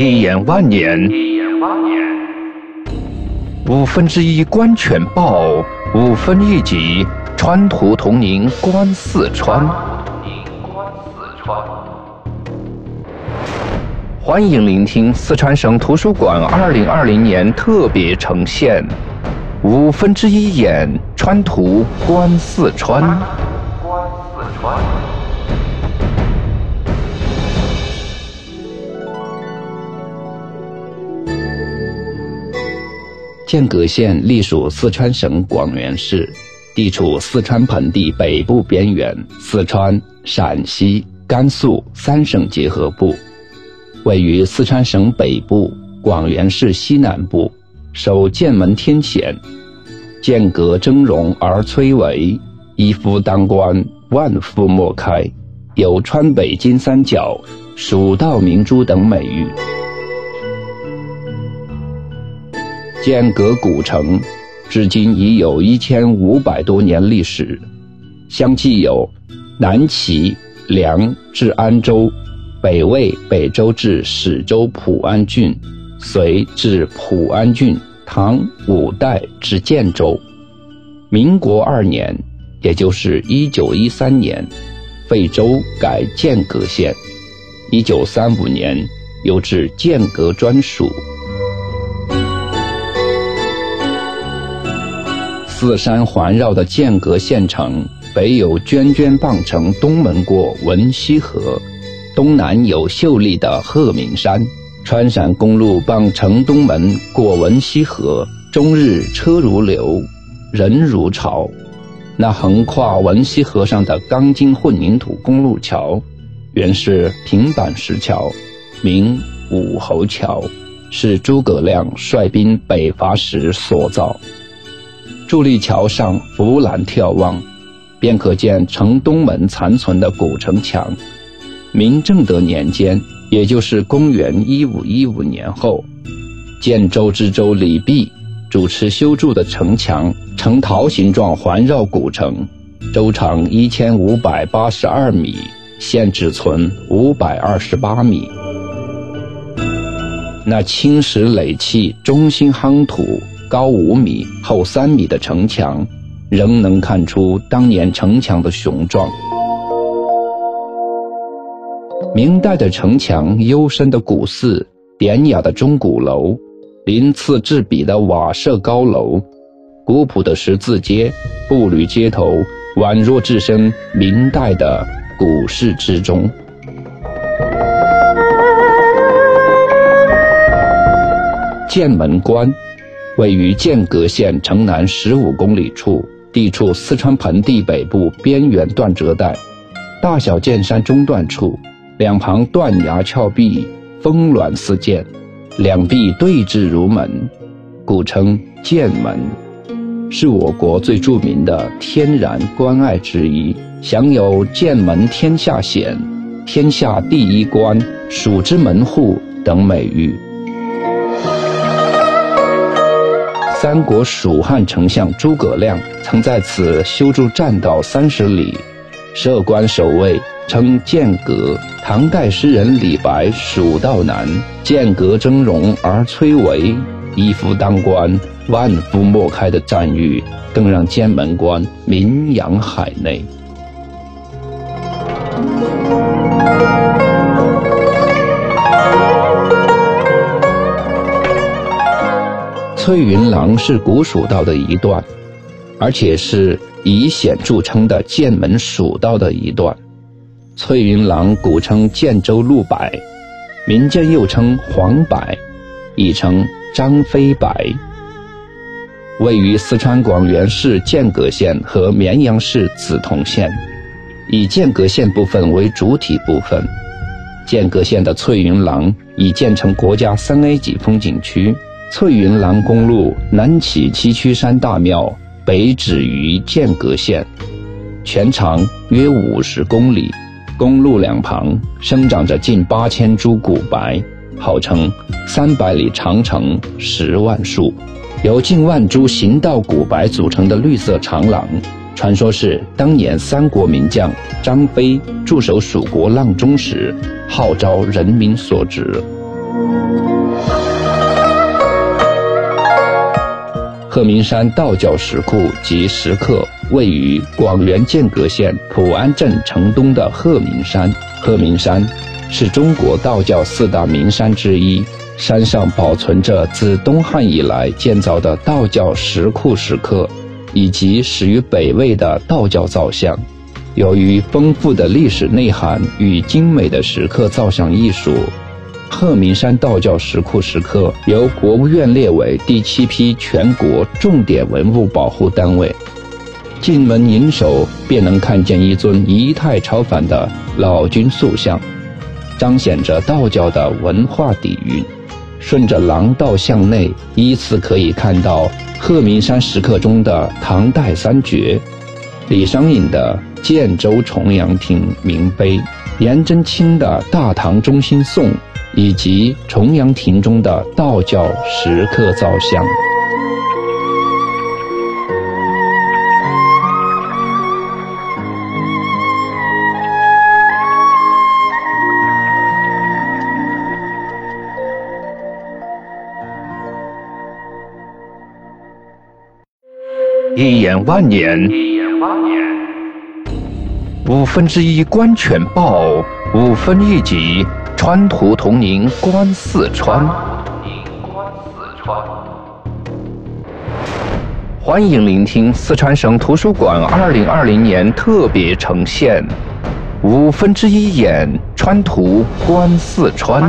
一眼万年，五分之一观全豹，五分一级川图同宁观四川。欢迎聆听四川省图书馆二零二零年特别呈现《五分之一眼川图观四川》。剑阁县隶属四川省广元市，地处四川盆地北部边缘，四川、陕西、甘肃三省结合部，位于四川省北部广元市西南部，守剑门天险。剑阁峥嵘而崔嵬，一夫当关，万夫莫开，有川北金三角、蜀道明珠等美誉。剑阁古城，至今已有一千五百多年历史，相继有南齐、梁至安州，北魏、北周至始州普安郡，隋至普安郡，唐五代至建州。民国二年，也就是一九一三年，废州改剑阁县，一九三五年又至剑阁专属。四山环绕的剑阁县城，北有涓涓傍城东门过文溪河，东南有秀丽的鹤鸣山。川陕公路傍城东门过文溪河，终日车如流，人如潮。那横跨文溪河上的钢筋混凝土公路桥，原是平板石桥，名武侯桥，是诸葛亮率兵北伐时所造。伫立桥上扶栏眺望，便可见城东门残存的古城墙。明正德年间，也就是公元一五一五年后，建州知州李弼主持修筑的城墙，呈桃形状环绕古城，周长一千五百八十二米，现只存五百二十八米。那青石垒砌，中心夯土。高五米、厚三米的城墙，仍能看出当年城墙的雄壮。明代的城墙，幽深的古寺，典雅的钟鼓楼，鳞次栉比的瓦舍高楼，古朴的十字街，步履街头，宛若置身明代的古市之中。剑门关。位于剑阁县城南十五公里处，地处四川盆地北部边缘断折带，大小剑山中段处，两旁断崖峭壁，峰峦似剑，两壁对峙如门，故称剑门，是我国最著名的天然关隘之一，享有“剑门天下险”“天下第一关”“蜀之门户”等美誉。三国蜀汉丞相诸葛亮曾在此修筑栈道三十里，设关守卫，称剑阁。唐代诗人李白“蜀道难，剑阁峥嵘而崔嵬，一夫当关，万夫莫开”的赞誉，更让剑门关名扬海内。翠云廊是古蜀道的一段，而且是以险著称的剑门蜀道的一段。翠云廊古称剑州路柏，民间又称黄柏，亦称张飞柏。位于四川广元市剑阁县和绵阳市梓潼县，以剑阁县部分为主体部分。剑阁县的翠云廊已建成国家三 A 级风景区。翠云廊公路南起七曲山大庙，北止于剑阁县，全长约五十公里。公路两旁生长着近八千株古柏，号称“三百里长城十万树”。由近万株行道古柏组成的绿色长廊，传说是当年三国名将张飞驻守蜀国阆中时，号召人民所植。鹤鸣山道教石窟及石刻位于广元剑阁县普安镇城东的鹤鸣山。鹤鸣山是中国道教四大名山之一，山上保存着自东汉以来建造的道教石窟石刻，以及始于北魏的道教造像。由于丰富的历史内涵与精美的石刻造像艺术。鹤鸣山道教石窟石刻由国务院列为第七批全国重点文物保护单位。进门迎首便能看见一尊仪态超凡的老君塑像，彰显着道教的文化底蕴。顺着廊道向内，依次可以看到鹤鸣山石刻中的唐代三绝：李商隐的《建州重阳亭铭碑》，颜真卿的《大唐中心颂》。以及重阳亭中的道教石刻造像。一眼万年，五分之一观全报，五分一集。川图同宁观四川，欢迎聆听四川省图书馆二零二零年特别呈现《五分之一眼川图观四川》。